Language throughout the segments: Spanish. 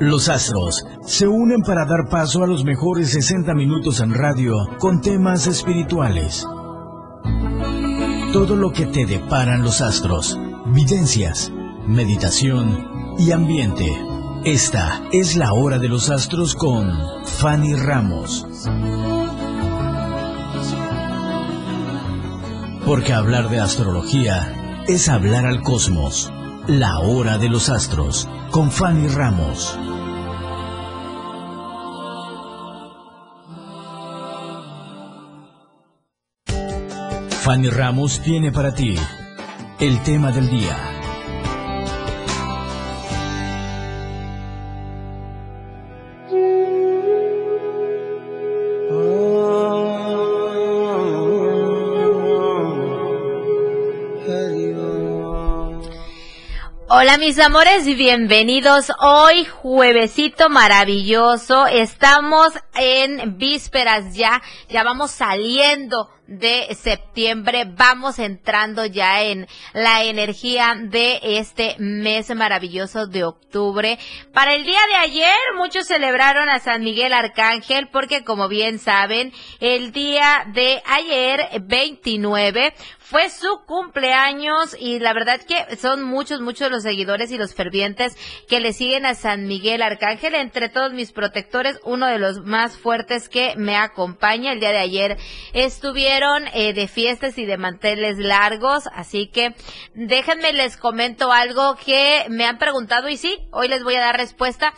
Los astros se unen para dar paso a los mejores 60 minutos en radio con temas espirituales. Todo lo que te deparan los astros, videncias, meditación y ambiente. Esta es la hora de los astros con Fanny Ramos. Porque hablar de astrología es hablar al cosmos. La hora de los astros con Fanny Ramos. Fanny Ramos tiene para ti el tema del día. Hola mis amores bienvenidos hoy juevesito maravilloso. Estamos en vísperas ya, ya vamos saliendo de septiembre. Vamos entrando ya en la energía de este mes maravilloso de octubre. Para el día de ayer, muchos celebraron a San Miguel Arcángel porque como bien saben, el día de ayer, 29, fue su cumpleaños y la verdad que son muchos, muchos los seguidores y los fervientes que le siguen a San Miguel Arcángel. Entre todos mis protectores, uno de los más fuertes que me acompaña. El día de ayer estuvieron eh, de fiestas y de manteles largos, así que déjenme les comento algo que me han preguntado y sí, hoy les voy a dar respuesta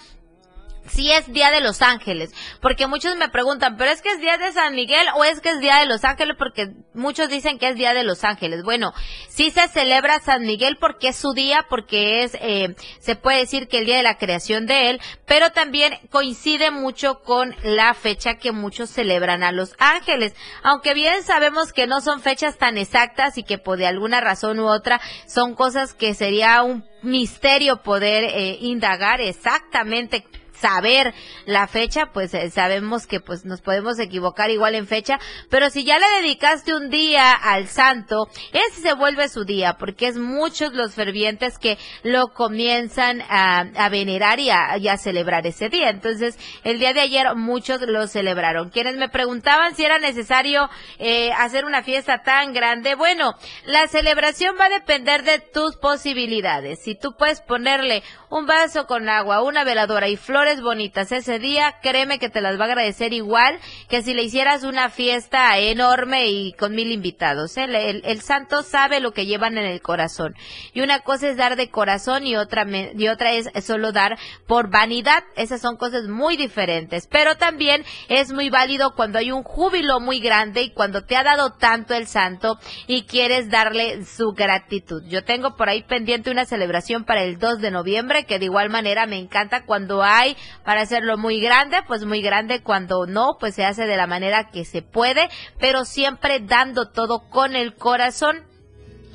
si es Día de los Ángeles, porque muchos me preguntan, pero es que es Día de San Miguel o es que es Día de los Ángeles, porque muchos dicen que es Día de los Ángeles. Bueno, sí se celebra San Miguel porque es su día, porque es, eh, se puede decir que el día de la creación de él, pero también coincide mucho con la fecha que muchos celebran a los ángeles, aunque bien sabemos que no son fechas tan exactas y que por de alguna razón u otra son cosas que sería un misterio poder eh, indagar exactamente saber la fecha, pues eh, sabemos que pues nos podemos equivocar igual en fecha, pero si ya le dedicaste un día al santo, ese se vuelve su día, porque es muchos los fervientes que lo comienzan a, venerar y a, celebrar ese día. Entonces, el día de ayer muchos lo celebraron. Quienes me preguntaban si era necesario eh, hacer una fiesta tan grande, bueno, la celebración va a depender de tus posibilidades. Si tú puedes ponerle un vaso con agua, una veladora y flores, bonitas ese día, créeme que te las va a agradecer igual que si le hicieras una fiesta enorme y con mil invitados. ¿eh? El, santo sabe lo que llevan en el corazón. Y una cosa es dar de corazón y otra, y otra es solo dar por vanidad. Esas son cosas muy diferentes. Pero también es muy válido cuando hay un júbilo muy grande y cuando te ha dado tanto el santo y quieres darle su gratitud. Yo tengo por ahí pendiente una celebración para el 2 de noviembre que de igual manera me encanta cuando hay para hacerlo muy grande, pues muy grande cuando no, pues se hace de la manera que se puede, pero siempre dando todo con el corazón.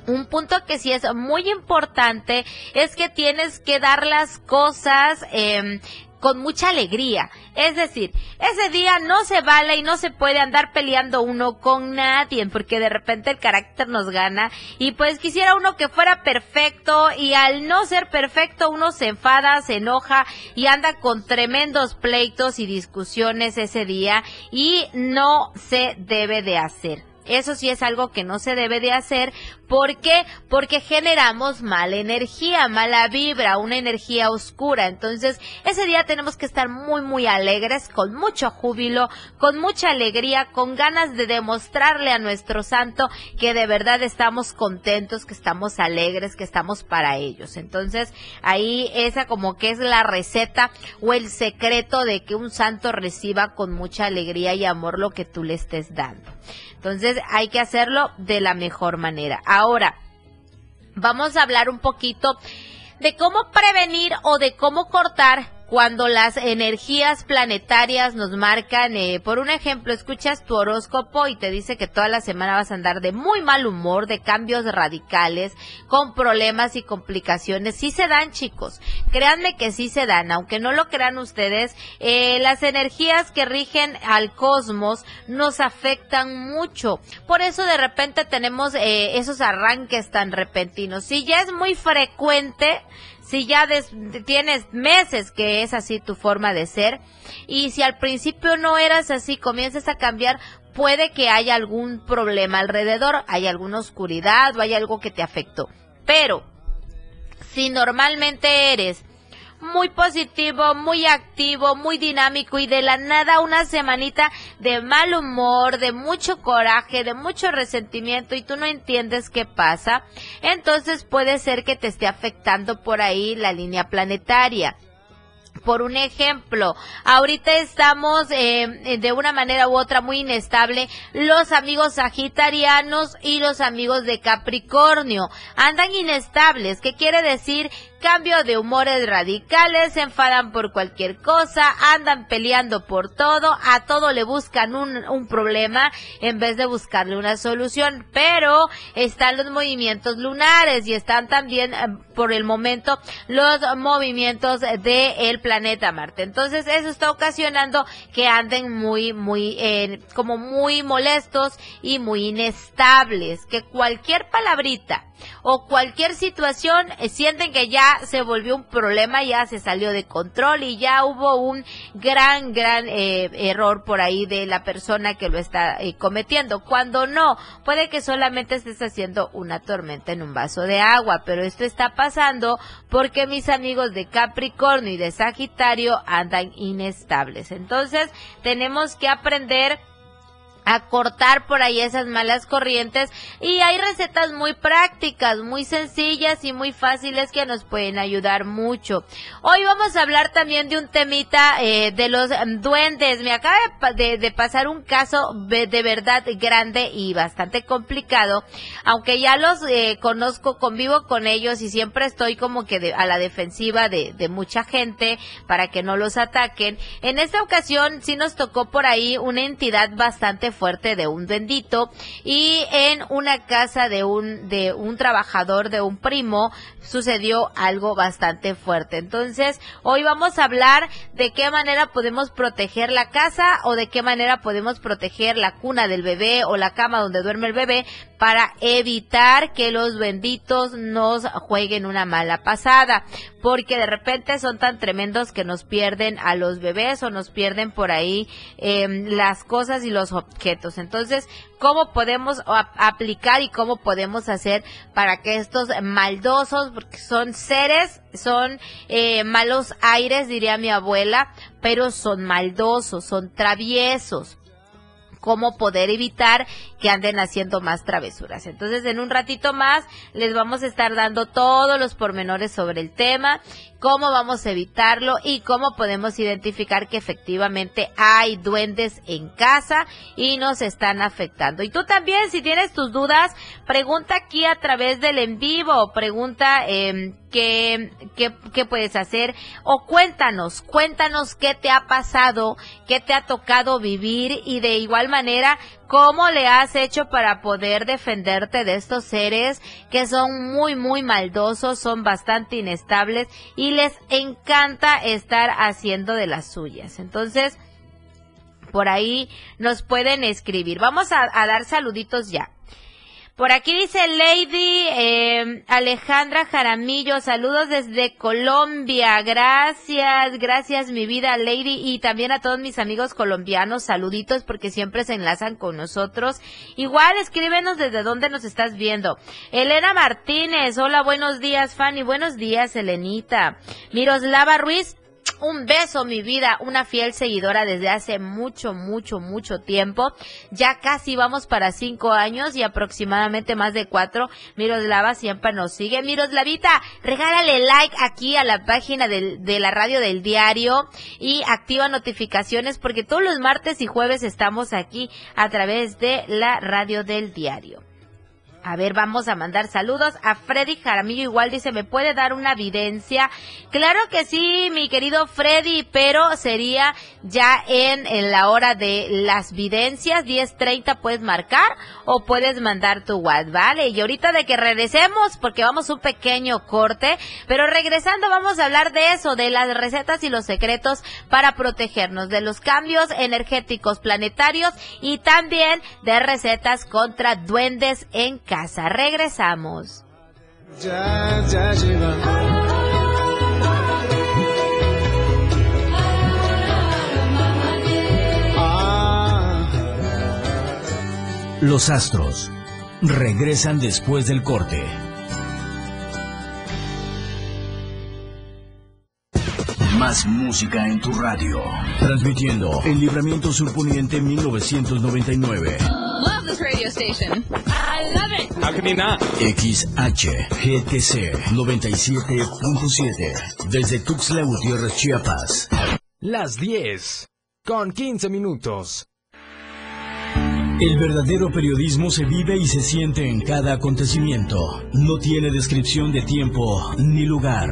Un punto que sí es muy importante es que tienes que dar las cosas eh, con mucha alegría. Es decir, ese día no se vale y no se puede andar peleando uno con nadie, porque de repente el carácter nos gana y pues quisiera uno que fuera perfecto y al no ser perfecto uno se enfada, se enoja y anda con tremendos pleitos y discusiones ese día y no se debe de hacer. Eso sí es algo que no se debe de hacer. ¿Por qué? Porque generamos mala energía, mala vibra, una energía oscura. Entonces, ese día tenemos que estar muy, muy alegres, con mucho júbilo, con mucha alegría, con ganas de demostrarle a nuestro santo que de verdad estamos contentos, que estamos alegres, que estamos para ellos. Entonces, ahí esa como que es la receta o el secreto de que un santo reciba con mucha alegría y amor lo que tú le estés dando. Entonces hay que hacerlo de la mejor manera. Vamos a hablar un poquito de cómo prevenir o de cómo cortar cuando las energías planetarias nos marcan, eh, por un ejemplo, escuchas tu horóscopo y te dice que toda la semana vas a andar de muy mal humor, de cambios radicales, con problemas y complicaciones. Sí se dan, chicos. Créanme que sí se dan, aunque no lo crean ustedes, eh, las energías que rigen al cosmos nos afectan mucho. Por eso de repente tenemos eh, esos arranques tan repentinos. Si ya es muy frecuente, si ya tienes meses que que es así tu forma de ser. Y si al principio no eras así, comienzas a cambiar, puede que haya algún problema alrededor, hay alguna oscuridad o hay algo que te afectó. Pero, si normalmente eres muy positivo, muy activo, muy dinámico y de la nada una semanita de mal humor, de mucho coraje, de mucho resentimiento y tú no entiendes qué pasa, entonces puede ser que te esté afectando por ahí la línea planetaria. Por un ejemplo, ahorita estamos eh, de una manera u otra muy inestable los amigos sagitarianos y los amigos de Capricornio. Andan inestables, ¿qué quiere decir? Cambio de humores radicales, se enfadan por cualquier cosa, andan peleando por todo, a todo le buscan un, un problema en vez de buscarle una solución. Pero están los movimientos lunares y están también eh, por el momento los movimientos del el planeta Marte. Entonces eso está ocasionando que anden muy, muy, eh, como muy molestos y muy inestables, que cualquier palabrita o cualquier situación eh, sienten que ya se volvió un problema, ya se salió de control y ya hubo un gran, gran eh, error por ahí de la persona que lo está eh, cometiendo. Cuando no, puede que solamente estés haciendo una tormenta en un vaso de agua, pero esto está pasando porque mis amigos de Capricornio y de Sagitario andan inestables. Entonces, tenemos que aprender a cortar por ahí esas malas corrientes y hay recetas muy prácticas, muy sencillas y muy fáciles que nos pueden ayudar mucho. Hoy vamos a hablar también de un temita eh, de los duendes. Me acaba de, pasar un caso de, verdad grande y bastante complicado, aunque ya los eh, conozco, convivo con ellos y siempre estoy como que a la defensiva de, de mucha gente para que no los ataquen. En esta ocasión sí nos tocó por ahí una entidad bastante fuerte de un bendito y en una casa de un de un trabajador de un primo sucedió algo bastante fuerte. Entonces, hoy vamos a hablar de qué manera podemos proteger la casa o de qué manera podemos proteger la cuna del bebé o la cama donde duerme el bebé para evitar que los benditos nos jueguen una mala pasada, porque de repente son tan tremendos que nos pierden a los bebés o nos pierden por ahí em, las cosas y los Entonces, ¿cómo podemos aplicar y cómo podemos hacer para que estos maldosos, porque son seres, son eh, malos aires, diría mi abuela, pero son maldosos, son traviesos? cómo poder evitar que anden haciendo más travesuras. Entonces, en un ratito más les vamos a estar dando todos los pormenores sobre el tema, cómo vamos a evitarlo y cómo podemos identificar que efectivamente hay duendes en casa y nos están afectando. Y tú también, si tienes tus dudas, pregunta aquí a través del en vivo, pregunta qué, qué, qué puedes hacer o cuéntanos, cuéntanos qué te ha pasado, qué te ha tocado vivir y de igual manera cómo le has hecho para poder defenderte de estos seres que son muy, muy maldosos, son bastante inestables y les encanta estar haciendo de las suyas. Entonces, por ahí nos pueden escribir. Vamos a, dar saluditos ya. Por aquí dice Lady eh, Alejandra Jaramillo, saludos desde Colombia. Gracias, gracias mi vida Lady y también a todos mis amigos colombianos, saluditos porque siempre se enlazan con nosotros. Igual escríbenos desde dónde nos estás viendo. Elena Martínez, hola, buenos días Fanny, buenos días Elenita. Miroslava Ruiz, un beso, mi vida, una fiel seguidora desde hace mucho, mucho, mucho tiempo. Ya casi vamos para cinco años y aproximadamente más de cuatro. Miroslava siempre nos sigue. Miroslavita, regálale like aquí a la página de la radio del diario y activa notificaciones porque todos los martes y jueves estamos aquí a través de la radio del diario. A ver, vamos a mandar saludos a Freddy Jaramillo. Igual dice, ¿me puede dar una evidencia? Claro que sí, mi querido Freddy, pero sería ya en, la hora de las videncias. 10.30 puedes marcar o puedes mandar tu WhatsApp, ¿vale? Y ahorita de que regresemos, porque vamos un pequeño corte, pero regresando vamos a hablar de eso, de las recetas y los secretos para protegernos de los cambios energéticos planetarios y también de recetas contra duendes en casa. Regresamos. Ah. Los astros regresan después del corte. Más música en tu radio. Transmitiendo el Libramiento Surponiente 1999. XHGTC 97.7. Desde Tuxtla Gutiérrez, Chiapas. Las 10. Con 15 minutos. El verdadero periodismo se vive y se siente en cada acontecimiento. No tiene descripción de tiempo ni lugar.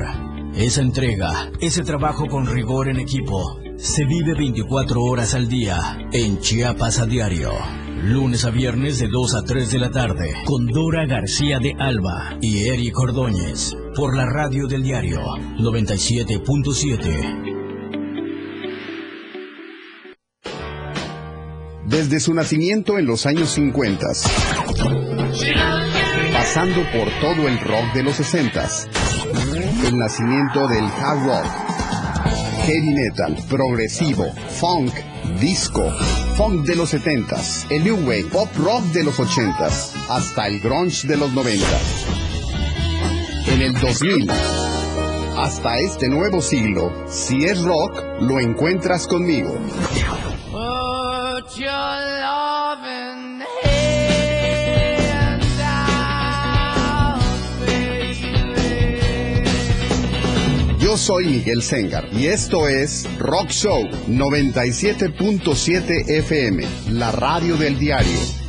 Esa entrega, ese trabajo con rigor en equipo, se vive 24 horas al día en Chiapas a diario. Lunes a viernes de 2 a 3 de la tarde con Dora García de Alba y Eric Ordóñez por la radio del diario 97.7. Desde su nacimiento en los años 50, pasando por todo el rock de los 60 el nacimiento del hard rock, heavy metal, progresivo, funk, disco, funk de los 70s, el new wave, pop rock de los 80s, hasta el grunge de los 90 En el 2000, hasta este nuevo siglo, si es rock, lo encuentras conmigo. Yo soy Miguel Sengar y esto es Rock Show 97.7 FM, la radio del diario.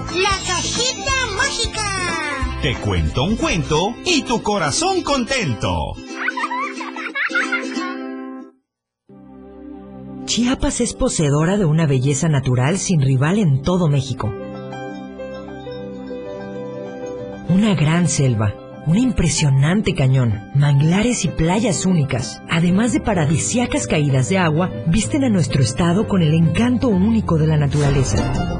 La cajita mágica. Te cuento un cuento y tu corazón contento. Chiapas es poseedora de una belleza natural sin rival en todo México. Una gran selva, un impresionante cañón, manglares y playas únicas, además de paradisiacas caídas de agua, visten a nuestro estado con el encanto único de la naturaleza.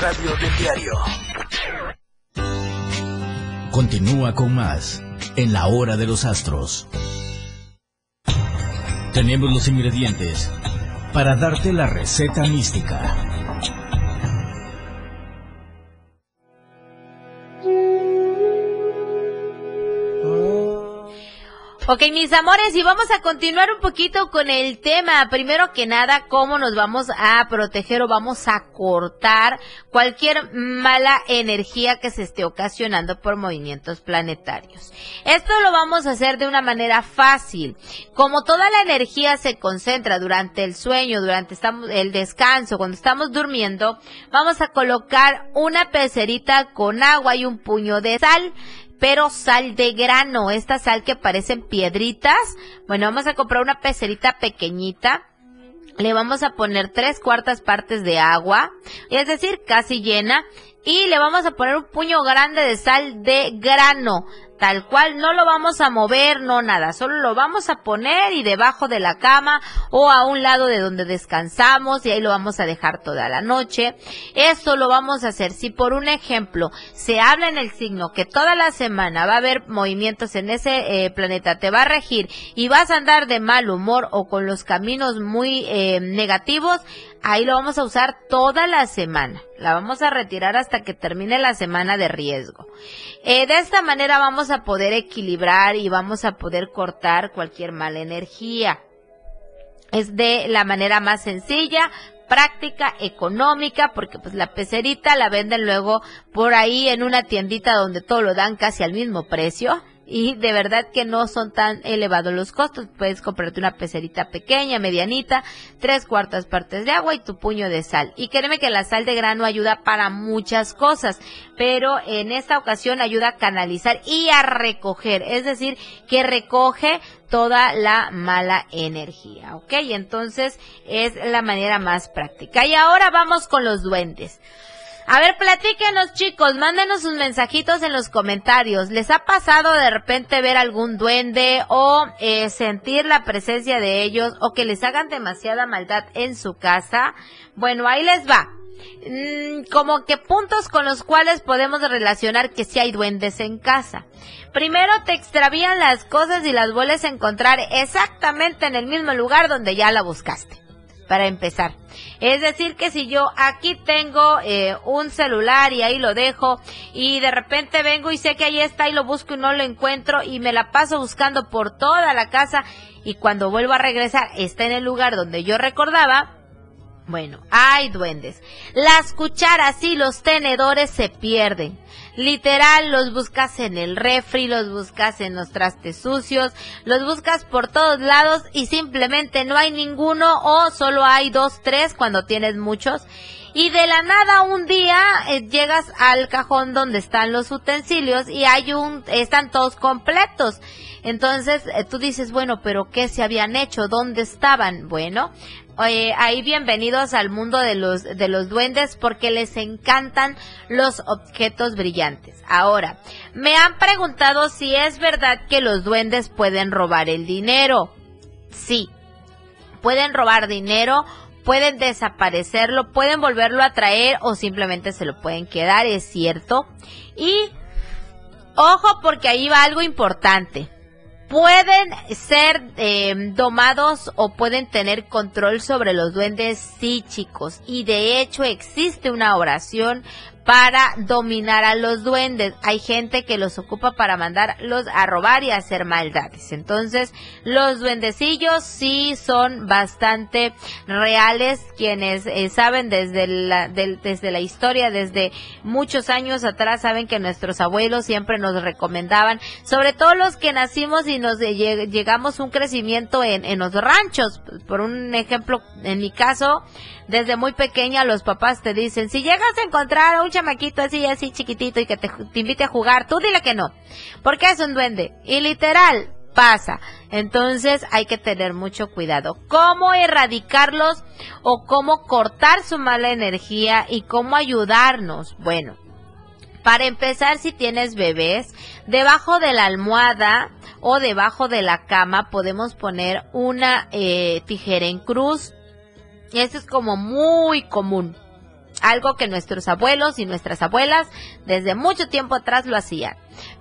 Radio del diario. Continúa con más en la hora de los astros. Tenemos los ingredientes para darte la receta mística. Ok, mis amores, y vamos a continuar un poquito con el tema. Primero que nada, cómo nos vamos a proteger o vamos a cortar cualquier mala energía que se esté ocasionando por movimientos planetarios. Esto lo vamos a hacer de una manera fácil. Como toda la energía se concentra durante el sueño, durante el descanso, cuando estamos durmiendo, vamos a colocar una pecerita con agua y un puño de sal pero sal de grano, esta sal que parecen piedritas. Bueno, vamos a comprar una pecerita pequeñita. le vamos a poner tres cuartas partes de agua, es decir, casi llena, y le vamos a poner un puño grande de sal de grano tal cual, no lo vamos a mover, no nada, solo lo vamos a poner y debajo de la cama o a un lado de donde descansamos y ahí lo vamos a dejar toda la noche. Esto lo vamos a hacer si por un ejemplo se habla en el signo que toda la semana va a haber movimientos en ese eh, planeta, te va a regir y vas a andar de mal humor o con los caminos muy eh, negativos, ahí lo vamos a usar toda la semana. La vamos a retirar hasta que termine la semana de riesgo. Eh, de esta manera vamos a poder equilibrar y vamos a poder cortar cualquier mala energía. Es de la manera más sencilla, práctica, económica, porque pues la pecerita la venden luego por ahí en una tiendita donde todo lo dan casi al mismo precio y de verdad que no son tan elevados los costos. Puedes comprarte una pecerita pequeña, medianita, tres cuartas partes de agua y tu puño de sal. Y créeme que la sal de grano ayuda para muchas cosas, pero en esta ocasión ayuda a canalizar y a recoger, es decir, que recoge toda la mala energía, ¿ok? Entonces es la manera más práctica. Y ahora vamos con los duendes. A ver, platíquenos chicos, mándenos sus mensajitos en los comentarios. ¿Les ha pasado de repente ver algún duende o eh, sentir la presencia de ellos o que les hagan demasiada maldad en su casa? Bueno, ahí les va. Mm, como que puntos con los cuales podemos relacionar que si hay duendes en casa. Primero te extravían las cosas y las vuelves a encontrar exactamente en el mismo lugar donde ya la buscaste para empezar. Es decir, que si yo aquí tengo eh, un celular y ahí lo dejo y de repente vengo y sé que ahí está y lo busco y no lo encuentro y me la paso buscando por toda la casa y cuando vuelvo a regresar está en el lugar donde yo recordaba, bueno, hay duendes. Las cucharas y los tenedores se pierden. Literal, los buscas en el refri, los buscas en los trastes sucios, los buscas por todos lados y simplemente no hay ninguno o solo hay dos, tres cuando tienes muchos. Y de la nada un día eh, llegas al cajón donde están los utensilios y hay un, están todos completos. Entonces eh, tú dices, bueno, pero ¿qué se habían hecho? ¿Dónde estaban? Bueno, ahí bienvenidos al mundo de los, de los duendes porque les encantan los objetos brillantes. Ahora, me han preguntado si es verdad que los duendes pueden robar el dinero. Sí, pueden robar dinero, pueden desaparecerlo, pueden volverlo a traer o simplemente se lo pueden quedar, es cierto. Y ojo porque ahí va algo importante pueden ser eh, domados o pueden tener control sobre los duendes, sí chicos. Y de hecho existe una oración para dominar a los duendes. Hay gente que los ocupa para mandarlos a robar y hacer maldades. Entonces, los duendecillos sí son bastante reales. Quienes eh, saben desde la, desde la historia, desde muchos años atrás, saben que nuestros abuelos siempre nos recomendaban, sobre todo los que nacimos y nos llegamos un crecimiento en, en los ranchos. Por un ejemplo, en mi caso, desde muy pequeña los papás te dicen, si llegas a encontrar a un chamaquito así, así chiquitito y que te, invite a jugar, tú dile que no, porque es un duende. Y literal, pasa. Entonces hay que tener mucho cuidado. ¿Cómo erradicarlos o cómo cortar su mala energía y cómo ayudarnos? Bueno, para empezar, si tienes bebés, debajo de la almohada o debajo de la cama podemos poner una eh, tijera en cruz esto es como muy común. Algo que nuestros abuelos y nuestras abuelas desde mucho tiempo atrás lo hacían.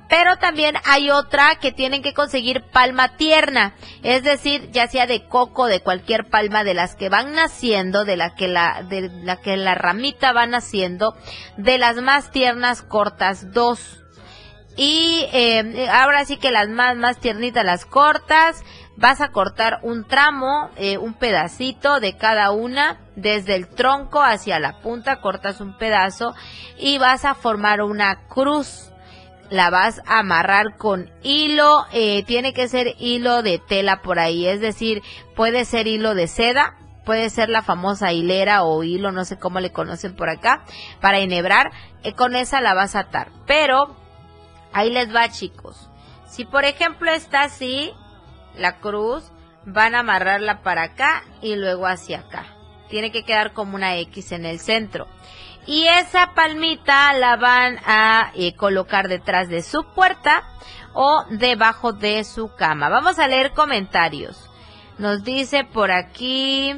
Pero también hay otra que tienen que conseguir palma tierna, es decir, ya sea de coco, de cualquier palma de las que van naciendo, de la que la, de la que la ramita va naciendo, de las más tiernas cortas, dos. Y eh, ahora sí que las más, más tiernitas las cortas, vas a cortar un tramo, eh, un pedacito de cada una, desde el tronco hacia la punta, cortas un pedazo y vas a formar una cruz. La vas a amarrar con hilo, eh, tiene que ser hilo de tela por ahí, es decir, puede ser hilo de seda, puede ser la famosa hilera o hilo, no sé cómo le conocen por acá, para enhebrar, eh, con esa la vas a atar. Pero, ahí les va chicos, si por ejemplo está así, la cruz, van a amarrarla para acá y luego hacia acá. Tiene que quedar como una X en el centro. Y esa palmita la van a eh, colocar detrás de su puerta o debajo de su cama. Vamos a leer comentarios. Nos dice por aquí.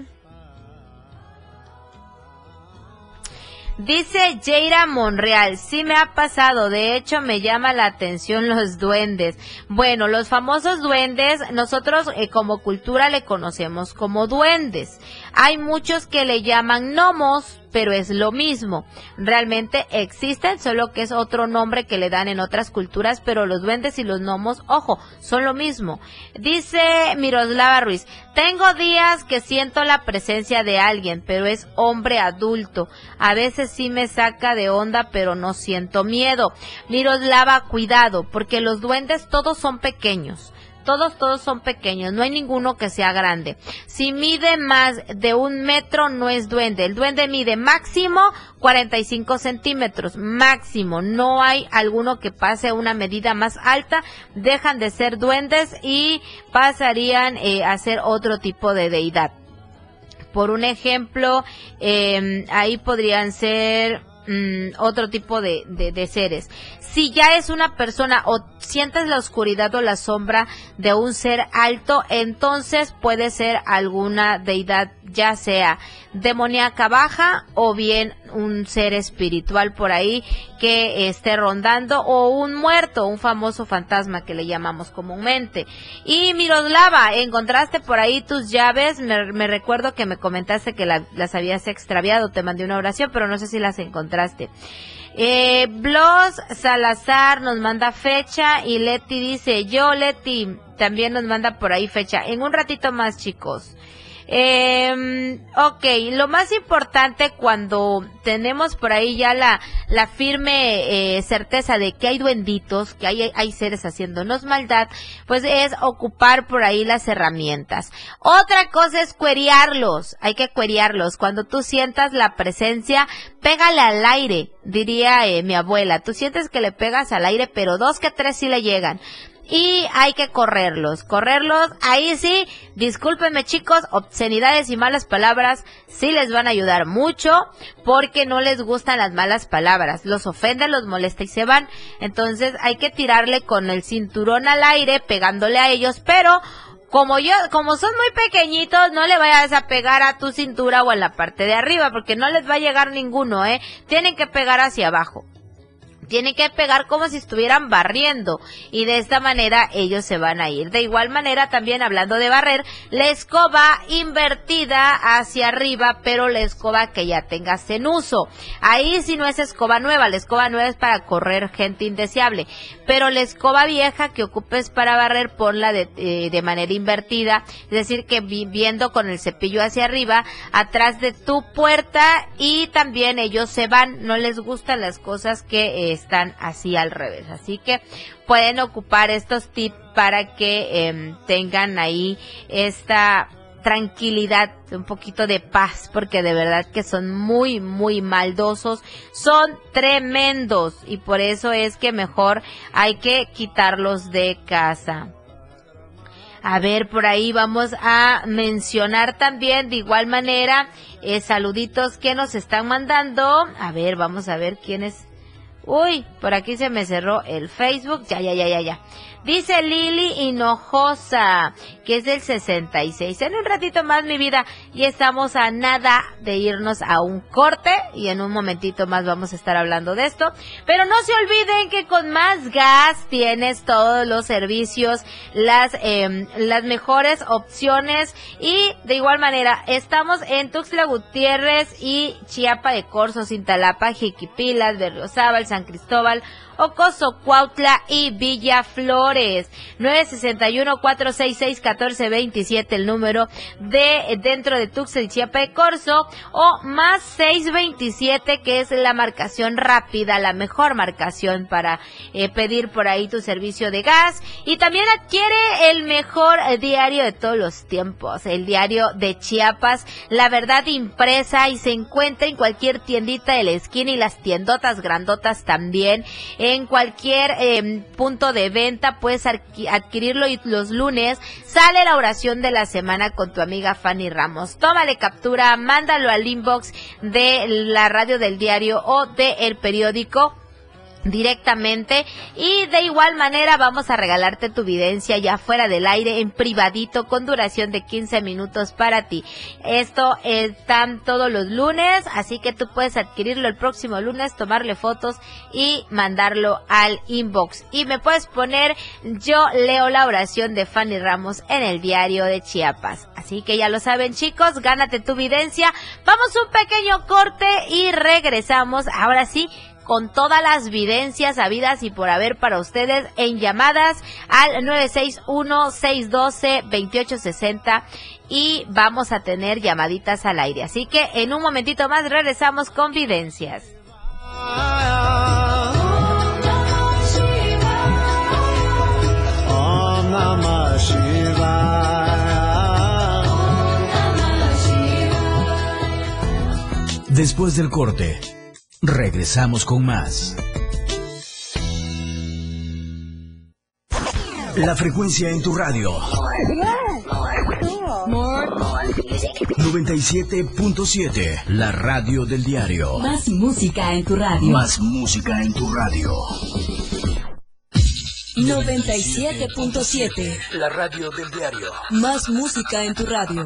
Dice Jaira Monreal, sí me ha pasado, de hecho me llama la atención los duendes. Bueno, los famosos duendes, nosotros eh, como cultura le conocemos como duendes. Hay muchos que le llaman gnomos, pero es lo mismo. Realmente existen, solo que es otro nombre que le dan en otras culturas, pero los duendes y los gnomos, ojo, son lo mismo. Dice Miroslava Ruiz, tengo días que siento la presencia de alguien, pero es hombre adulto. A veces sí me saca de onda, pero no siento miedo. Miroslava, cuidado, porque los duendes todos son pequeños. Todos, todos son pequeños, no hay ninguno que sea grande. Si mide más de un metro, no es duende. El duende mide máximo 45 centímetros, máximo. No hay alguno que pase una medida más alta. Dejan de ser duendes y pasarían eh, a ser otro tipo de deidad. Por un ejemplo, eh, ahí podrían ser mm, otro tipo de, de, de, seres. Si ya es una persona o sientes la oscuridad o la sombra de un ser alto, entonces puede ser alguna deidad, ya sea demoníaca baja o bien un ser espiritual por ahí que esté rondando o un muerto, un famoso fantasma que le llamamos comúnmente. Y Miroslava, encontraste por ahí tus llaves, me, recuerdo que me comentaste que las habías extraviado, te mandé una oración, pero no sé si las encontraste. Eh, Blos Salazar nos manda fecha y Leti dice, yo Leti también nos manda por ahí fecha. En un ratito más chicos. Eh, ok, lo más importante cuando tenemos por ahí ya la, la firme eh, certeza de que hay duenditos, que hay, hay seres haciéndonos maldad, pues es ocupar por ahí las herramientas. Otra cosa es cueriarlos, hay que cueriarlos. Cuando tú sientas la presencia, pégale al aire, diría eh, mi abuela. Tú sientes que le pegas al aire, pero dos que tres sí le llegan y hay que correrlos. Correrlos, ahí sí, discúlpenme chicos, obscenidades y malas palabras sí les van a ayudar mucho porque no les gustan las malas palabras. Los ofenden, los molesta y se van. Entonces hay que tirarle con el cinturón al aire pegándole a ellos, pero como yo, como son muy pequeñitos, no le vayas a pegar a tu cintura o en la parte de arriba, porque no les va a llegar ninguno, eh. Tienen que pegar hacia abajo tiene que pegar como si estuvieran barriendo y de esta manera ellos se van a ir. De igual manera, también hablando de barrer, la escoba invertida hacia arriba, pero la escoba que ya tengas en uso. Ahí si no es escoba nueva, la escoba nueva es para correr gente indeseable, pero la escoba vieja que ocupes para barrer, ponla de, eh, de manera invertida, es decir, que viendo con el cepillo hacia arriba, atrás de tu puerta y también ellos se van, no les gustan las cosas que eh, están así al revés. Así que pueden ocupar estos tips para que eh, tengan ahí esta tranquilidad, un poquito de paz, porque de verdad que son muy, muy maldosos, son tremendos y por eso es que mejor hay que quitarlos de casa. A ver, por ahí vamos a mencionar también de igual manera eh, saluditos que nos están mandando. A ver, vamos a ver quiénes Uy, por aquí se me cerró el Facebook. Ya, ya, ya, ya, ya. Dice Lili Hinojosa, que es del 66. En un ratito más, mi vida, y estamos a nada de irnos a un corte y en un momentito más vamos a estar hablando de esto. Pero no se olviden que con más gas tienes todos los servicios, las, eh, las mejores opciones y de igual manera estamos en Tuxtla Gutiérrez y Chiapa de Corzo, Cintalapa, Jiquipilas, Berriozábal, San Cristóbal, Ocoso, Cuautla y Villa Flores. 961-466-1427 el número de dentro de Tuxtla y Chiapa de Corzo o más 627 que es la marcación rápida, la mejor marcación para eh, pedir por ahí tu servicio de gas y también adquiere el mejor eh, diario de todos los tiempos, el diario de Chiapas, la verdad impresa y se encuentra en cualquier tiendita de la esquina y las tiendotas grandotas también en cualquier em, punto de venta. Puedes adquirirlo y los lunes sale la oración de la semana con tu amiga Fanny Ramos. Tómale captura, mándalo al inbox de la radio del diario o de el periódico directamente y de igual manera vamos a regalarte tu videncia ya fuera del aire en privadito con duración de 15 minutos para ti. Esto están todos los lunes, así que tú puedes adquirirlo el próximo lunes, tomarle fotos y mandarlo al inbox. Y me puedes poner yo leo la oración de Fanny Ramos en el diario de Chiapas. Así que ya lo saben chicos, gánate tu videncia. Vamos un pequeño corte y regresamos. Ahora sí con todas las videncias habidas y por haber para ustedes en llamadas al 961-612-2860 y vamos a tener llamaditas al aire. Así que en un momentito más regresamos con videncias. Después del corte. Regresamos con más. La frecuencia en tu radio. 97.7, la radio del diario. Más música en tu radio. Más música en tu radio. 97.7, la radio del diario. Más música en tu radio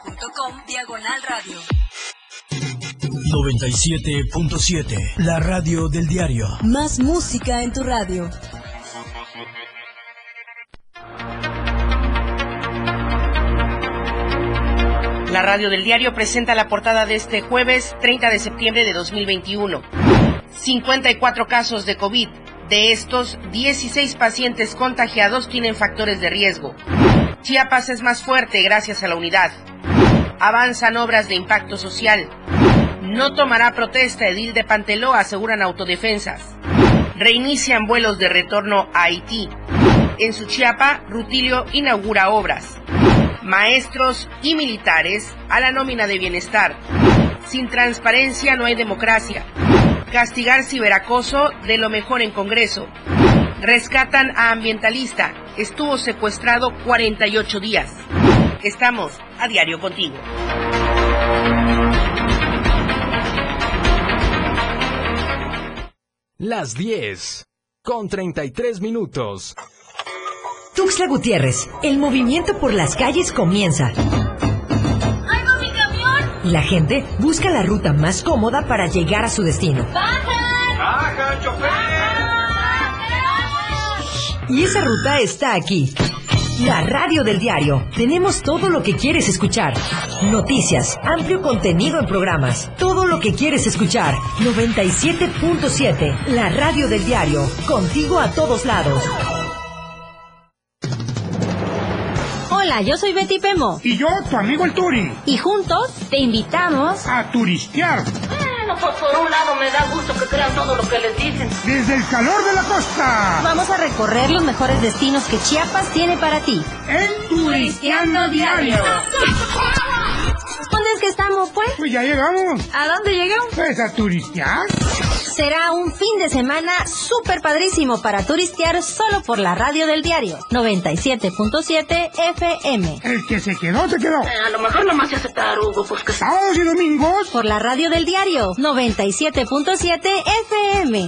Diagonal Radio. 97.7 La radio del diario. Más música en tu radio. La radio del diario presenta la portada de este jueves 30 de septiembre de 2021. 54 casos de COVID. De estos, 16 pacientes contagiados tienen factores de riesgo. Chiapas es más fuerte gracias a la unidad. Avanzan obras de impacto social. No tomará protesta Edil de Panteló, aseguran autodefensas. Reinician vuelos de retorno a Haití. En su Chiapa, Rutilio inaugura obras maestros y militares a la nómina de bienestar. Sin transparencia no hay democracia. Castigar ciberacoso de lo mejor en Congreso. Rescatan a ambientalista. Estuvo secuestrado 48 días. Estamos a diario contigo. Las 10 con 33 minutos. Tuxla Gutiérrez, el movimiento por las calles comienza. ¡Ay, mi camión! Y la gente busca la ruta más cómoda para llegar a su destino. ¡Bajan! ¡Bajan, chofer! Y esa ruta está aquí. La radio del diario. Tenemos todo lo que quieres escuchar. Noticias, amplio contenido en programas. Todo lo que quieres escuchar. 97.7. La radio del diario. Contigo a todos lados. Hola, yo soy Betty Pemo. Y yo, tu amigo el Turi. Y juntos te invitamos a turistear. Bueno, pues por un lado me da gusto que crean todo lo que les dicen. Desde el calor de la costa. Vamos a recorrer los mejores destinos que Chiapas tiene para ti. En Turisteando Diario. ¿Dónde es que estamos, pues? Pues ya llegamos. ¿A dónde llegamos? Pues a turistear será un fin de semana súper padrísimo para turistear solo por la radio del diario 97.7 FM. El que se quedó, se quedó. Eh, a lo mejor no más aceptar, Hugo, pues que... Sábados y domingos. Por la radio del diario 97.7 FM.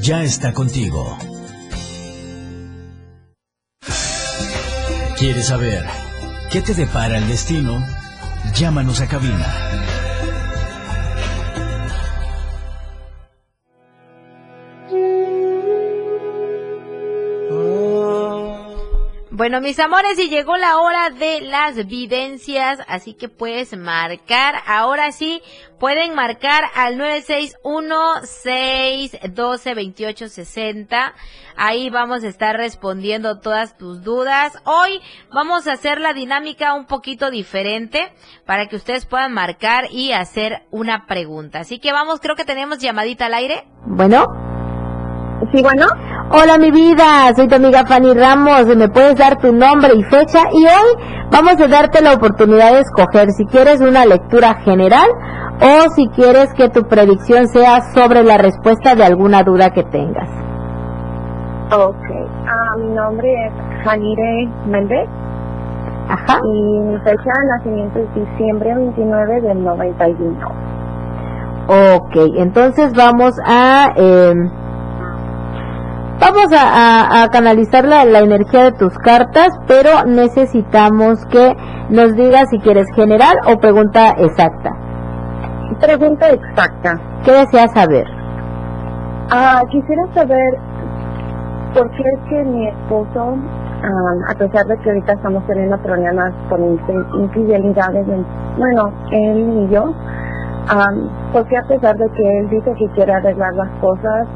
ya está contigo. ¿Quieres saber qué te depara el destino? Llámanos a cabina. Bueno, mis amores, y llegó la hora de las videncias, así que puedes marcar. Ahora sí, pueden marcar al 961-612-2860. Ahí vamos a estar respondiendo todas tus dudas. Hoy vamos a hacer la dinámica un poquito diferente para que ustedes puedan marcar y hacer una pregunta. Así que vamos, creo que tenemos llamadita al aire. Bueno. Sí, bueno. Hola mi vida, soy tu amiga Fanny Ramos, me puedes dar tu nombre y fecha y hoy vamos a darte la oportunidad de escoger si quieres una lectura general o si quieres que tu predicción sea sobre la respuesta de alguna duda que tengas. Ok, ah, mi nombre es Janire Méndez. Ajá. Y mi fecha de nacimiento es diciembre 29 del 91. Ok, entonces vamos a... Eh, Vamos a, canalizar la, energía de tus cartas, pero necesitamos que nos digas si quieres general o pregunta exacta. Pregunta exacta. ¿Qué deseas saber? Ah, quisiera saber por qué es que mi esposo, a pesar de que ahorita estamos teniendo problemas con infidelidades, bueno, él y yo, porque a pesar de que él dice que quiere arreglar las cosas,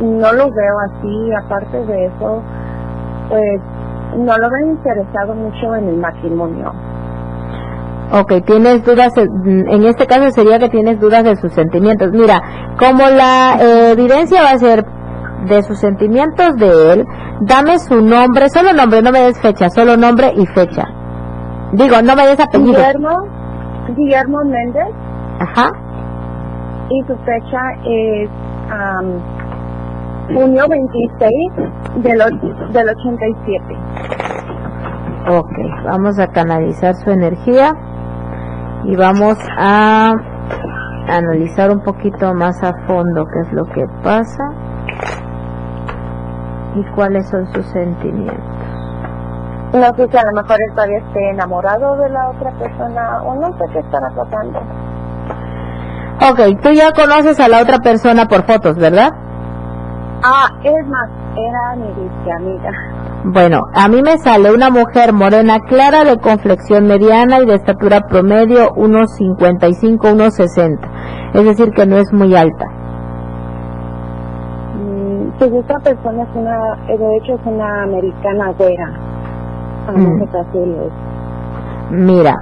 no lo veo así, aparte de eso, pues no lo veo interesado mucho en el matrimonio. Ok, tienes dudas, en este caso sería que tienes dudas de sus sentimientos. Mira, como la eh, evidencia va a ser de sus sentimientos de él, dame su nombre, solo nombre, no me des fecha, solo nombre y fecha. Digo, no me des apellido. Guillermo, Guillermo Méndez. Ajá. Y su fecha es junio 26 del, del 87. Ok, vamos a canalizar su energía y vamos a analizar un poquito más a fondo qué es lo que pasa y cuáles son sus sentimientos. No sé si a lo mejor él todavía esté enamorado de la otra persona o no sé qué estará tratando. Ok, tú ya conoces a la otra persona por fotos, ¿verdad? Ah, es más, era mi amiga. Bueno, a mí me sale una mujer morena clara de complexión mediana y de estatura promedio unos 55, unos 60. Es decir, que no es muy alta. Mm, pues esta persona es una, eh, de hecho es una americana güera. Mm. Mira,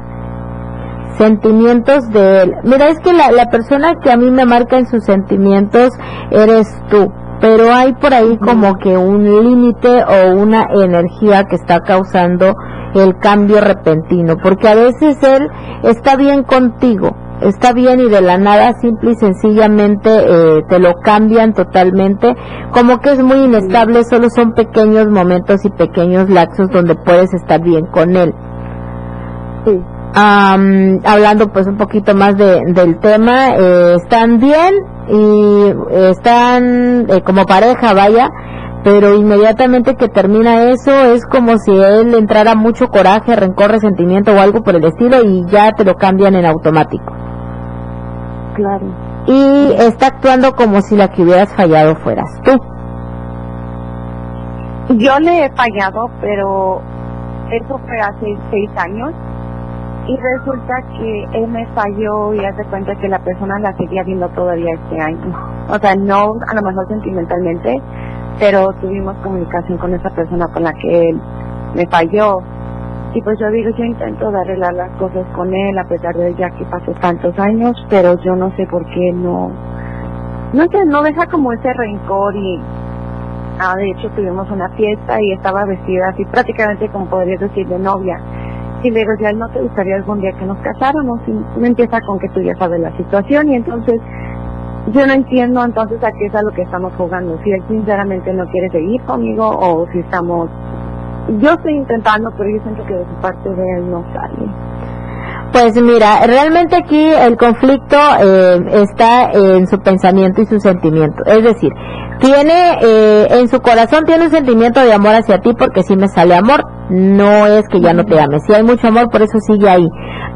sentimientos de él. Mira, es que la, la persona que a mí me marca en sus sentimientos eres tú pero hay por ahí como que un límite o una energía que está causando el cambio repentino, porque a veces él está bien contigo, está bien y de la nada simple y sencillamente eh, te lo cambian totalmente, como que es muy inestable, solo son pequeños momentos y pequeños lapsos donde puedes estar bien con él. hablando pues un poquito más de, del tema, eh, están bien, y están eh, como pareja, vaya, pero inmediatamente que termina eso es como si él entrara mucho coraje, rencor, resentimiento o algo por el estilo y ya te lo cambian en automático. Claro. Y está actuando como si la que hubieras fallado fueras tú. Yo le he fallado, pero eso fue hace seis años y resulta que él me falló y hace cuenta que la persona la seguía viendo todavía este año. O sea, no a lo mejor sentimentalmente, pero tuvimos comunicación con esa persona con la que él me falló. Y pues yo digo, yo intento de arreglar las cosas con él a pesar de ya que pasó tantos años, pero yo no sé por qué no, no sé, no deja como ese rencor y, ah, de hecho tuvimos una fiesta y estaba vestida así prácticamente como podría decir de novia. Y le digo, ya no te gustaría algún día que nos casáramos y me empieza con que tú ya sabes la situación y entonces yo no entiendo entonces a qué es a lo que estamos jugando, si él sinceramente no quiere seguir conmigo o si estamos... Yo estoy intentando, pero yo siento que de su parte de él no sale. Pues mira, realmente aquí el conflicto eh, está en su pensamiento y su sentimiento. Es decir, tiene eh, en su corazón tiene un sentimiento de amor hacia ti porque si me sale amor, no es que ya no te ame. Si hay mucho amor, por eso sigue ahí.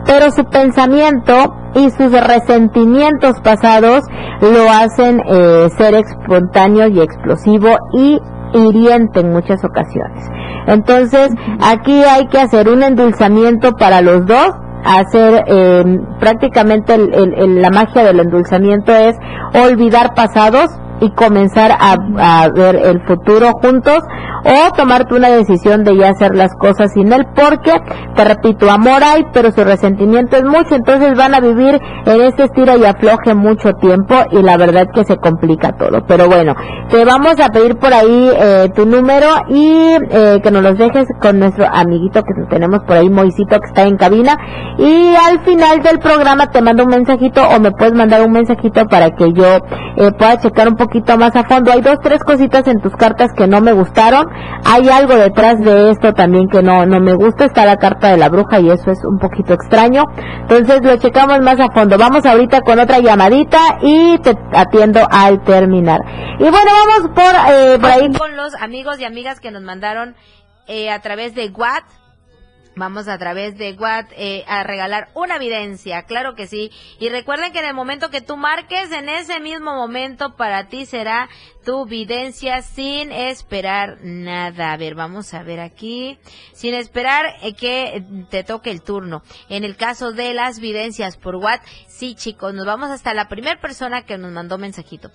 Pero su pensamiento y sus resentimientos pasados lo hacen eh, ser espontáneo y explosivo y hiriente en muchas ocasiones. Entonces, aquí hay que hacer un endulzamiento para los dos hacer eh, prácticamente el, el, la magia del endulzamiento es olvidar pasados y comenzar a, a, ver el futuro juntos o tomarte una decisión de ya hacer las cosas sin él porque te repito amor hay pero su resentimiento es mucho entonces van a vivir en este estira y afloje mucho tiempo y la verdad que se complica todo. Pero bueno te vamos a pedir por ahí eh, tu número y eh, que nos los dejes con nuestro amiguito que tenemos por ahí Moisito que está en cabina. Y al final del programa te mando un mensajito o me puedes mandar un mensajito para que yo eh, pueda checar un poquito más a fondo hay dos tres cositas en tus cartas que no me gustaron hay algo detrás de esto también que no, no me gusta, está la carta de la bruja y eso es un poquito extraño. Entonces lo checamos más a fondo. Vamos ahorita con otra llamadita y te atiendo al terminar. Y bueno, vamos por, eh, por ahí. Con los amigos y amigas que nos mandaron eh, a través de WhatsApp Vamos a través de WhatsApp eh, a regalar una evidencia, claro que sí. Y recuerden que en el momento que tú marques, en ese mismo momento para ti será tu evidencia sin esperar nada. A ver, vamos a ver aquí. Sin esperar eh, que te toque el turno. En el caso de las evidencias por WhatsApp, sí chicos, nos vamos hasta la primera persona que nos mandó mensajito.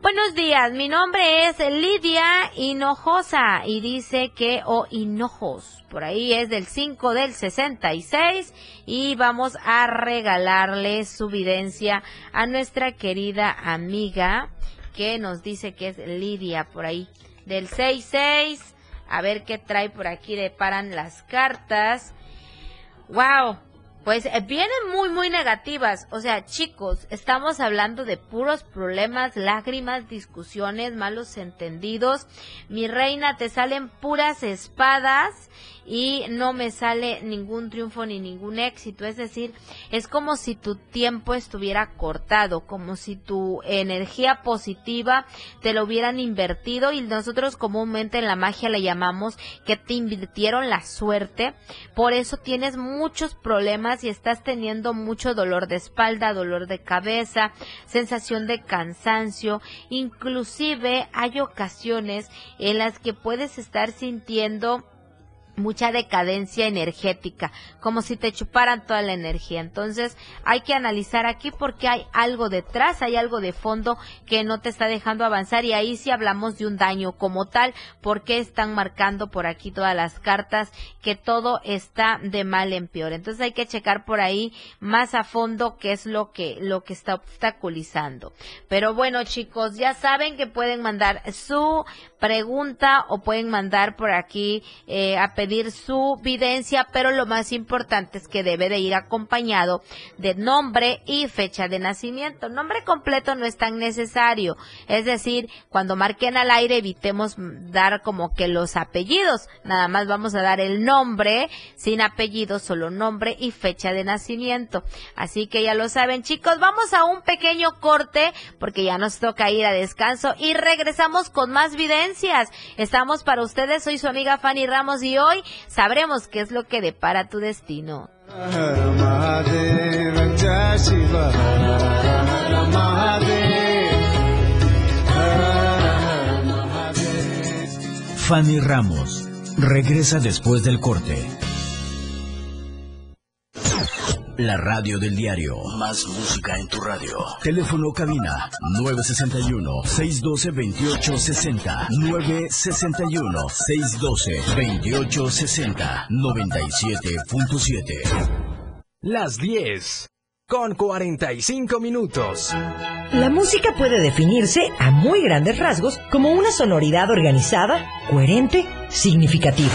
Buenos días, mi nombre es Lidia Hinojosa y dice que, o Hinojos, por ahí es del 5 del 66 y vamos a regalarle su videncia a nuestra querida amiga que nos dice que es Lidia por ahí del 66. A ver qué trae por aquí, le paran las cartas. Wow, pues eh, vienen muy, muy negativas. O sea, chicos, estamos hablando de puros problemas, lágrimas, discusiones, malos entendidos. Mi reina, te salen puras espadas y no me sale ningún triunfo ni ningún éxito. Es decir, es como si tu tiempo estuviera cortado, como si tu energía positiva te lo hubieran invertido y nosotros comúnmente en la magia le llamamos que te invirtieron la suerte. Por eso tienes muchos problemas y estás teniendo mucho dolor de espalda, dolor de cabeza, sensación de cansancio. Inclusive hay ocasiones en las que puedes estar sintiendo mucha decadencia energética, como si te chuparan toda la energía. Entonces hay que analizar aquí porque hay algo detrás, hay algo de fondo que no te está dejando avanzar y ahí sí hablamos de un daño como tal, porque están marcando por aquí todas las cartas que todo está de mal en peor. Entonces hay que checar por ahí más a fondo qué es lo que, lo que está obstaculizando. Pero bueno chicos, ya saben que pueden mandar su pregunta o pueden mandar por aquí eh, a pedir su videncia, pero lo más importante es que debe de ir acompañado de nombre y fecha de nacimiento. Nombre completo no es tan necesario, es decir, cuando marquen al aire evitemos dar como que los apellidos, nada más vamos a dar el nombre sin apellido, solo nombre y fecha de nacimiento. Así que ya lo saben chicos, vamos a un pequeño corte porque ya nos toca ir a descanso y regresamos con más Estamos para ustedes, soy su amiga Fanny Ramos y hoy sabremos qué es lo que depara tu destino. Fanny Ramos regresa después del corte. La radio del diario. Más música en tu radio. Teléfono cabina 961-612-2860. 961-612-2860. 97.7. Las 10. Con 45 minutos. La música puede definirse a muy grandes rasgos como una sonoridad organizada, coherente, significativa.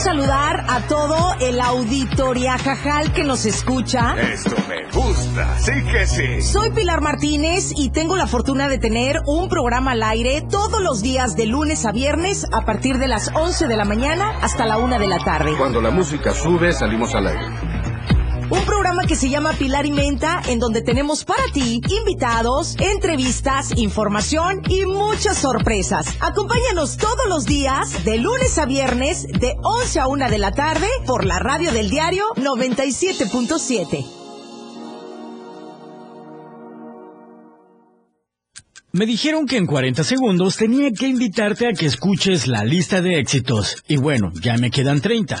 Saludar a todo el auditoria Jajal que nos escucha. Esto me gusta, sí que sí. Soy Pilar Martínez y tengo la fortuna de tener un programa al aire todos los días de lunes a viernes a partir de las 11 de la mañana hasta la 1 de la tarde. Cuando la música sube, salimos al aire. Un programa que se llama Pilar y Menta, en donde tenemos para ti invitados, entrevistas, información y muchas sorpresas. Acompáñanos todos los días, de lunes a viernes, de 11 a 1 de la tarde, por la radio del diario 97.7. Me dijeron que en 40 segundos tenía que invitarte a que escuches la lista de éxitos. Y bueno, ya me quedan 30.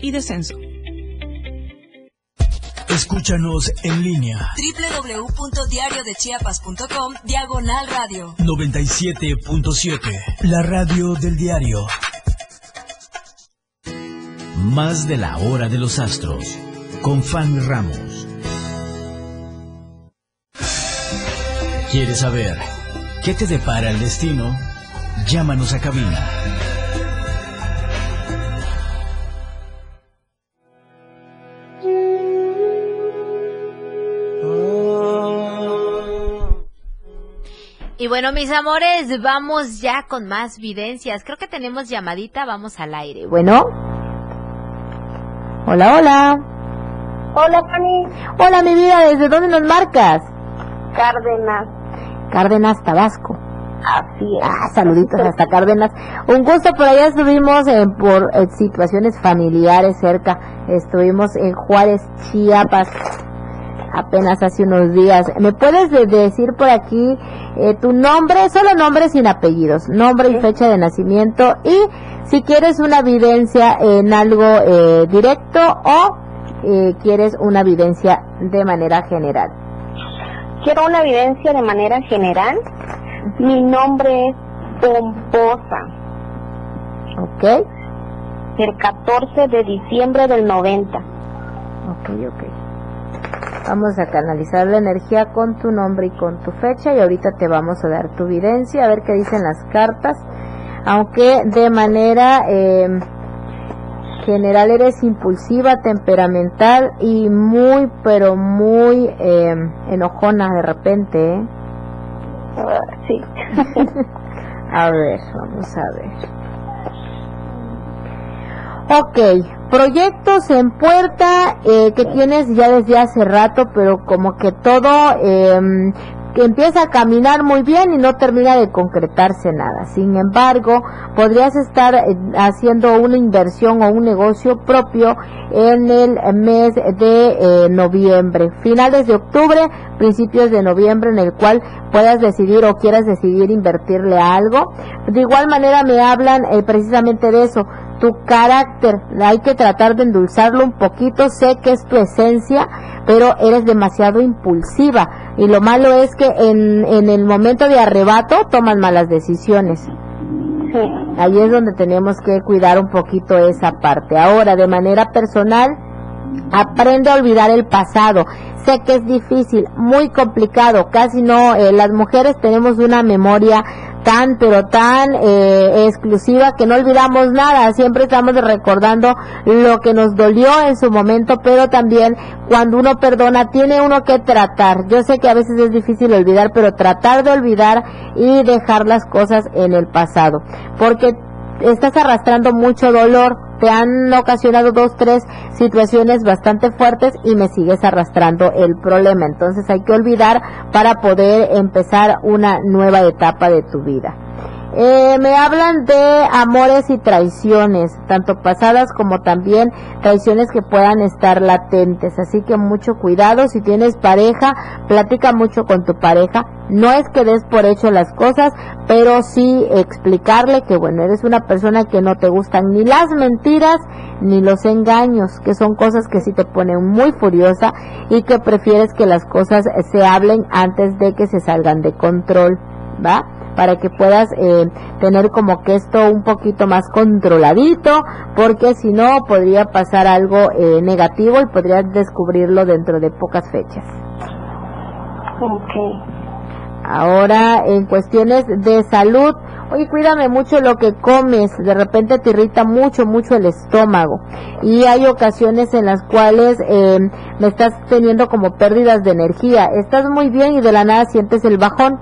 y descenso. Escúchanos en línea. www.diariodechiapas.com Diagonal Radio 97.7 La radio del diario. Más de la hora de los astros. Con Fanny Ramos. ¿Quieres saber qué te depara el destino? Llámanos a cabina bueno, mis amores, vamos ya con más videncias. Creo que tenemos llamadita, vamos al aire. Bueno. Hola, hola. Hola, Fanny. Hola, mi vida, ¿desde dónde nos marcas? Cárdenas. Cárdenas, Tabasco. Así es. Ah, saluditos hasta Cárdenas. Un gusto, por allá estuvimos en, por situaciones familiares cerca. Estuvimos en Juárez, Chiapas apenas hace unos días. ¿Me puedes decir por aquí eh, tu nombre, solo nombre sin apellidos, nombre y fecha de nacimiento y si quieres una evidencia en algo eh, directo o eh, quieres una evidencia de manera general? Quiero una evidencia de manera general. Mi nombre es Pomposa. Ok. El 14 de diciembre del 90. Ok, ok. Vamos a canalizar la energía con tu nombre y con tu fecha y ahorita te vamos a dar tu evidencia, a ver qué dicen las cartas. Aunque de manera eh, general eres impulsiva, temperamental y muy, pero muy eh, enojona de repente. ¿eh? sí. a ver, vamos a ver. Ok, proyectos en puerta eh, que tienes ya desde hace rato, pero como que todo que empieza a caminar muy bien y no termina de concretarse nada. Sin embargo, podrías estar eh, haciendo una inversión o un negocio propio en el mes de eh, noviembre, finales de octubre, principios de noviembre, en el cual puedas decidir o quieras decidir invertirle algo. De igual manera me hablan precisamente de eso, tu carácter, hay que tratar de endulzarlo un poquito, sé que es tu esencia, pero eres demasiado impulsiva y lo malo es que en, en el momento de arrebato toman malas decisiones. Ahí es donde tenemos que cuidar un poquito esa parte. Ahora, de manera personal, aprende a olvidar el pasado. Sé que es difícil, muy complicado, casi no, eh, las mujeres tenemos una memoria tan pero tan eh, exclusiva que no olvidamos nada, siempre estamos recordando lo que nos dolió en su momento, pero también cuando uno perdona tiene uno que tratar. Yo sé que a veces es difícil olvidar, pero tratar de olvidar y dejar las cosas en el pasado, porque estás arrastrando mucho dolor, te han ocasionado dos, tres situaciones bastante fuertes y me sigues arrastrando el problema. Entonces hay que olvidar para poder empezar una nueva etapa de tu vida. Eh, me hablan de amores y traiciones, tanto pasadas como también traiciones que puedan estar latentes. Así que mucho cuidado, si tienes pareja, platica mucho con tu pareja. No es que des por hecho las cosas, pero sí explicarle que bueno, eres una persona que no te gustan ni las mentiras ni los engaños, que son cosas que sí te ponen muy furiosa y que prefieres que las cosas se hablen antes de que se salgan de control, ¿va? Para que puedas eh, tener como que esto un poquito más controladito, porque si no podría pasar algo eh, negativo y podrías descubrirlo dentro de pocas fechas. Ok. Ahora, en cuestiones de salud, oye, cuídame mucho lo que comes, de repente te irrita mucho, mucho el estómago. Y hay ocasiones en las cuales eh, me estás teniendo como pérdidas de energía. Estás muy bien y de la nada sientes el bajón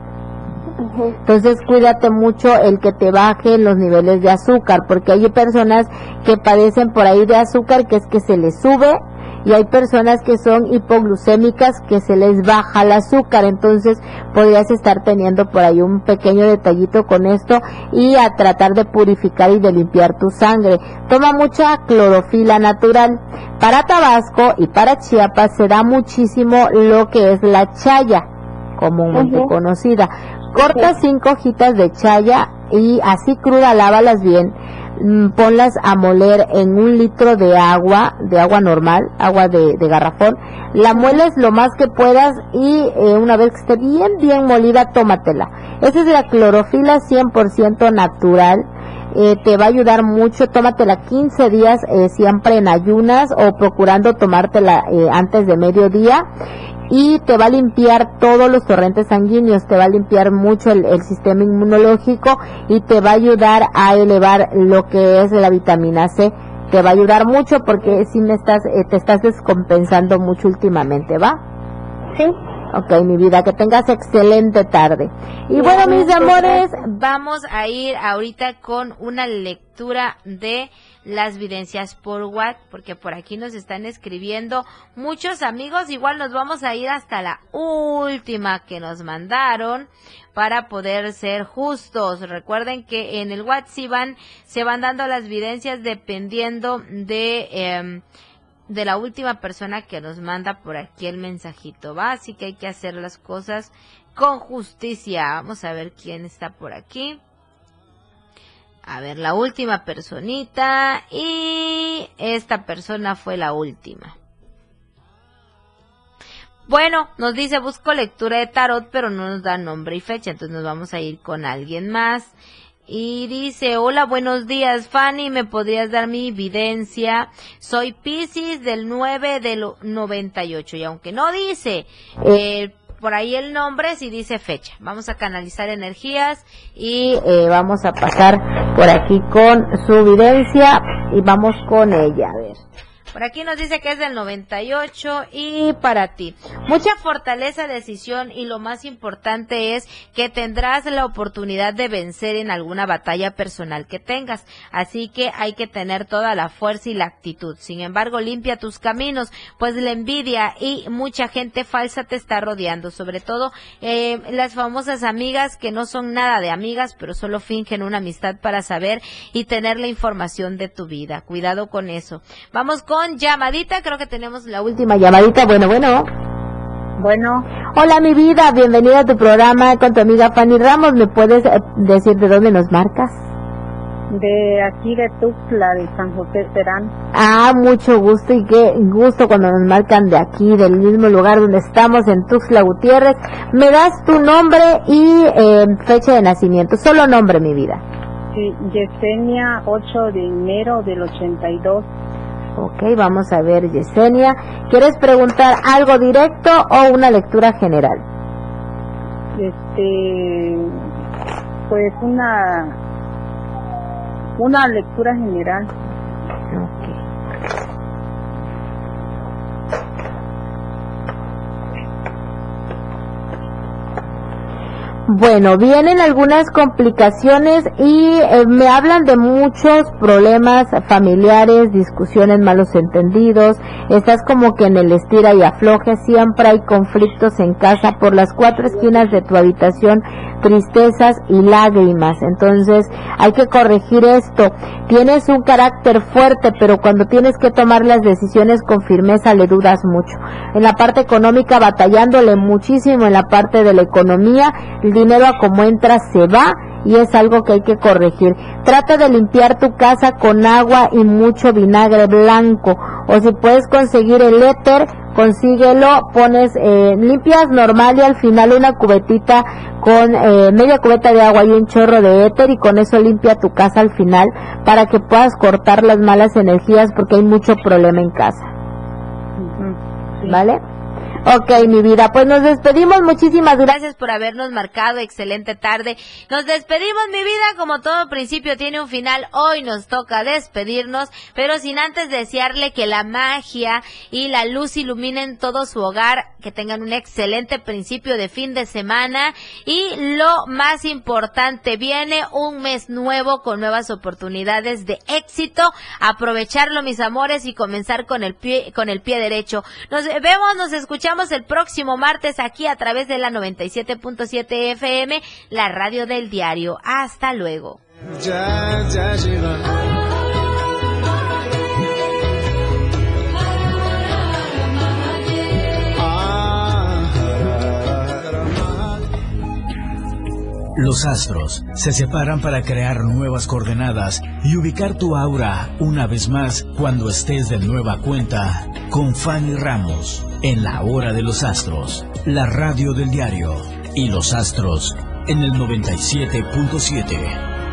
entonces cuídate mucho el que te bajen los niveles de azúcar, porque hay personas que padecen por ahí de azúcar que es que se les sube y hay personas que son hipoglucémicas que se les baja el azúcar, entonces podrías estar teniendo por ahí un pequeño detallito con esto y a tratar de purificar y de limpiar tu sangre. Toma mucha clorofila natural. Para Tabasco y para Chiapas se da muchísimo lo que es la chaya comúnmente conocida. Corta cinco hojitas de chaya y así cruda lávalas bien. Mm, ponlas a moler en un litro de agua, de agua normal, agua de, garrafón. La mueles lo más que puedas y eh, una vez que esté bien, bien molida, tómatela. Esa es la clorofila 100% natural. Eh, te va a ayudar mucho, tómatela 15 días eh, siempre en ayunas o procurando tomártela antes de mediodía y te va a limpiar todos los torrentes sanguíneos, te va a limpiar mucho el, sistema inmunológico y te va a ayudar a elevar lo que es la vitamina C. Te va a ayudar mucho porque si me estás, eh, te estás descompensando mucho últimamente, ¿va? Sí. Ok, mi vida, que tengas excelente tarde. Y bueno, mis amores, vamos a ir ahorita con una lectura de las videncias por WhatsApp, porque por aquí nos están escribiendo muchos amigos. Igual nos vamos a ir hasta la última que nos mandaron para poder ser justos. Recuerden que en el WhatsApp se van dando las videncias dependiendo de... Eh, de la última persona que nos manda por aquí el mensajito, ¿va? Así que hay que hacer las cosas con justicia. Vamos a ver quién está por aquí. A ver, la última personita y esta persona fue la última. Bueno, nos dice busco lectura de tarot, pero no nos da nombre y fecha, entonces nos vamos a ir con alguien más. Y dice, hola, buenos días, Fanny, ¿me podrías dar mi evidencia? Soy Pisces del 9 del 98 y aunque no dice eh, por ahí el nombre, sí dice fecha. Vamos a canalizar energías y eh, vamos a pasar por aquí con su evidencia y vamos con ella, a ver. Por aquí nos dice que es del 98 y para ti. Mucha fortaleza, decisión y lo más importante es que tendrás la oportunidad de vencer en alguna batalla personal que tengas. Así que hay que tener toda la fuerza y la actitud. Sin embargo, limpia tus caminos, pues la envidia y mucha gente falsa te está rodeando. Sobre todo eh, las famosas amigas que no son nada de amigas, pero solo fingen una amistad para saber y tener la información de tu vida. Cuidado con eso. Vamos con llamadita. Creo que tenemos la última llamadita. Bueno, bueno. Bueno. Hola, mi vida. Bienvenida a tu programa con tu amiga Fanny Ramos. ¿Me puedes eh, decir de dónde nos marcas? De aquí de Tuxtla, de San José Serán. Ah, mucho gusto y qué gusto cuando nos marcan de aquí, del mismo lugar donde estamos, en Tuxtla Gutiérrez. ¿Me das tu nombre y eh, fecha de nacimiento? Solo nombre, mi vida. Sí, Yesenia, 8 de enero del 82. Ok, vamos a ver, Yesenia. ¿Quieres preguntar algo directo o una lectura general? Este, pues una, una lectura general. Bueno, vienen algunas complicaciones y eh, me hablan de muchos problemas familiares, discusiones, malos entendidos. Estás como que en el estira y afloje, siempre hay conflictos en casa por las cuatro esquinas de tu habitación, tristezas y lágrimas. Entonces, hay que corregir esto. Tienes un carácter fuerte, pero cuando tienes que tomar las decisiones con firmeza le dudas mucho. En la parte económica batallándole muchísimo en la parte de la economía dinero a como entra se va y es algo que hay que corregir. Trata de limpiar tu casa con agua y mucho vinagre blanco o si puedes conseguir el éter, consíguelo, pones, eh, limpias normal y al final una cubetita con eh, media cubeta de agua y un chorro de éter y con eso limpia tu casa al final para que puedas cortar las malas energías porque hay mucho problema en casa. ¿Vale? Ok, mi vida, pues nos despedimos. Muchísimas gracias por habernos marcado. Excelente tarde. Nos despedimos, mi vida. Como todo principio tiene un final, hoy nos toca despedirnos, pero sin antes desearle que la magia y la luz iluminen todo su hogar, que tengan un excelente principio de fin de semana y lo más importante, viene un mes nuevo con nuevas oportunidades de éxito. Aprovecharlo, mis amores, y comenzar con el pie, con el pie derecho. Nos vemos, nos escuchamos el próximo martes aquí a través de la 97.7 FM, la radio del diario. Hasta luego. Los astros se separan para crear nuevas coordenadas y ubicar tu aura una vez más cuando estés de nueva cuenta con Fanny Ramos en la hora de los astros, la radio del diario y los astros en el 97.7.